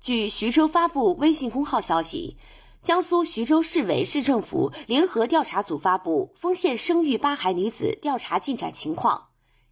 据徐州发布微信公号消息，江苏徐州市委市政府联合调查组发布丰县生育八孩女子调查进展情况。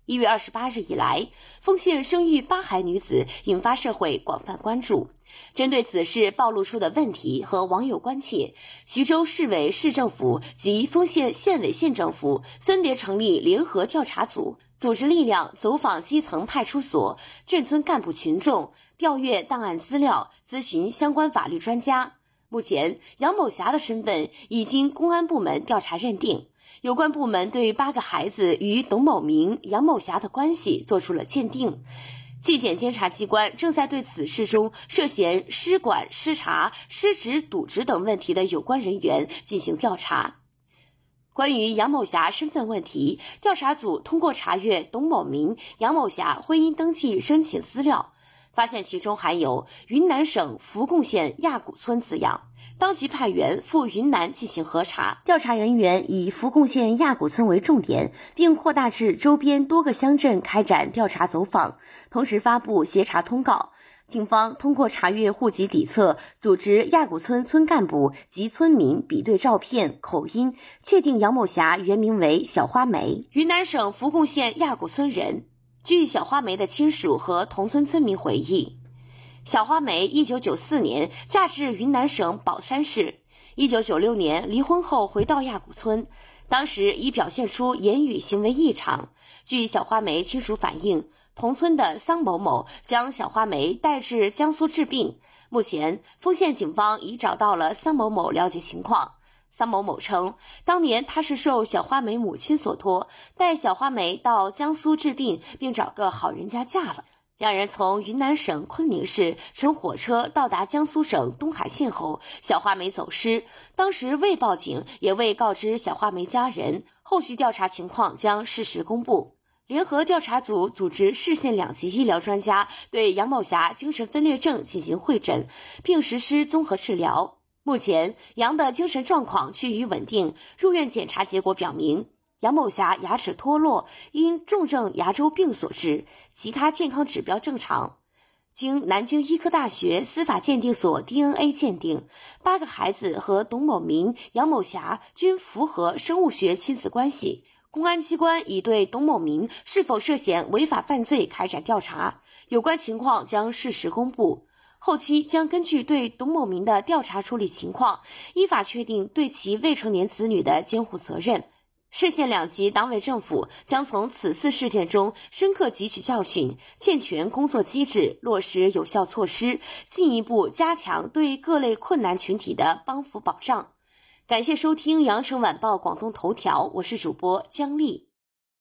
一月二十八日以来，丰县生育八孩女子引发社会广泛关注。针对此事暴露出的问题和网友关切，徐州市委市政府及丰县县委县政府分别成立联合调查组，组织力量走访基层派出所、镇村干部群众，调阅档案资料，咨询相关法律专家。目前，杨某霞的身份已经公安部门调查认定。有关部门对八个孩子与董某明、杨某霞的关系作出了鉴定。纪检监察机关正在对此事中涉嫌失管、失察、失职、渎职等问题的有关人员进行调查。关于杨某霞身份问题，调查组通过查阅董某明、杨某霞婚姻登记申请资料，发现其中含有云南省福贡县亚古村字样。当即派员赴云南进行核查，调查人员以福贡县亚古村为重点，并扩大至周边多个乡镇开展调查走访，同时发布协查通告。警方通过查阅户籍底册，组织亚古村村干部及村民比对照片、口音，确定杨某霞原名为小花梅，云南省福贡县亚古村人。据小花梅的亲属和同村村民回忆。小花梅一九九四年嫁至云南省保山市，一九九六年离婚后回到亚古村，当时已表现出言语行为异常。据小花梅亲属反映，同村的桑某某将小花梅带至江苏治病。目前，丰县警方已找到了桑某某了解情况。桑某某称，当年他是受小花梅母亲所托，带小花梅到江苏治病，并找个好人家嫁了。两人从云南省昆明市乘火车到达江苏省东海县后，小花梅走失，当时未报警，也未告知小花梅家人。后续调查情况将适时公布。联合调查组组织市县两级医疗专家对杨某霞精神分裂症进行会诊，并实施综合治疗。目前，杨的精神状况趋于稳定，入院检查结果表明。杨某霞牙齿脱落，因重症牙周病所致，其他健康指标正常。经南京医科大学司法鉴定所 DNA 鉴定，八个孩子和董某明、杨某霞均符合生物学亲子关系。公安机关已对董某明是否涉嫌违法犯罪开展调查，有关情况将适时公布。后期将根据对董某明的调查处理情况，依法确定对其未成年子女的监护责任。市县两级党委政府将从此次事件中深刻汲取教训，健全工作机制，落实有效措施，进一步加强对各类困难群体的帮扶保障。感谢收听羊城晚报广东头条，我是主播姜丽。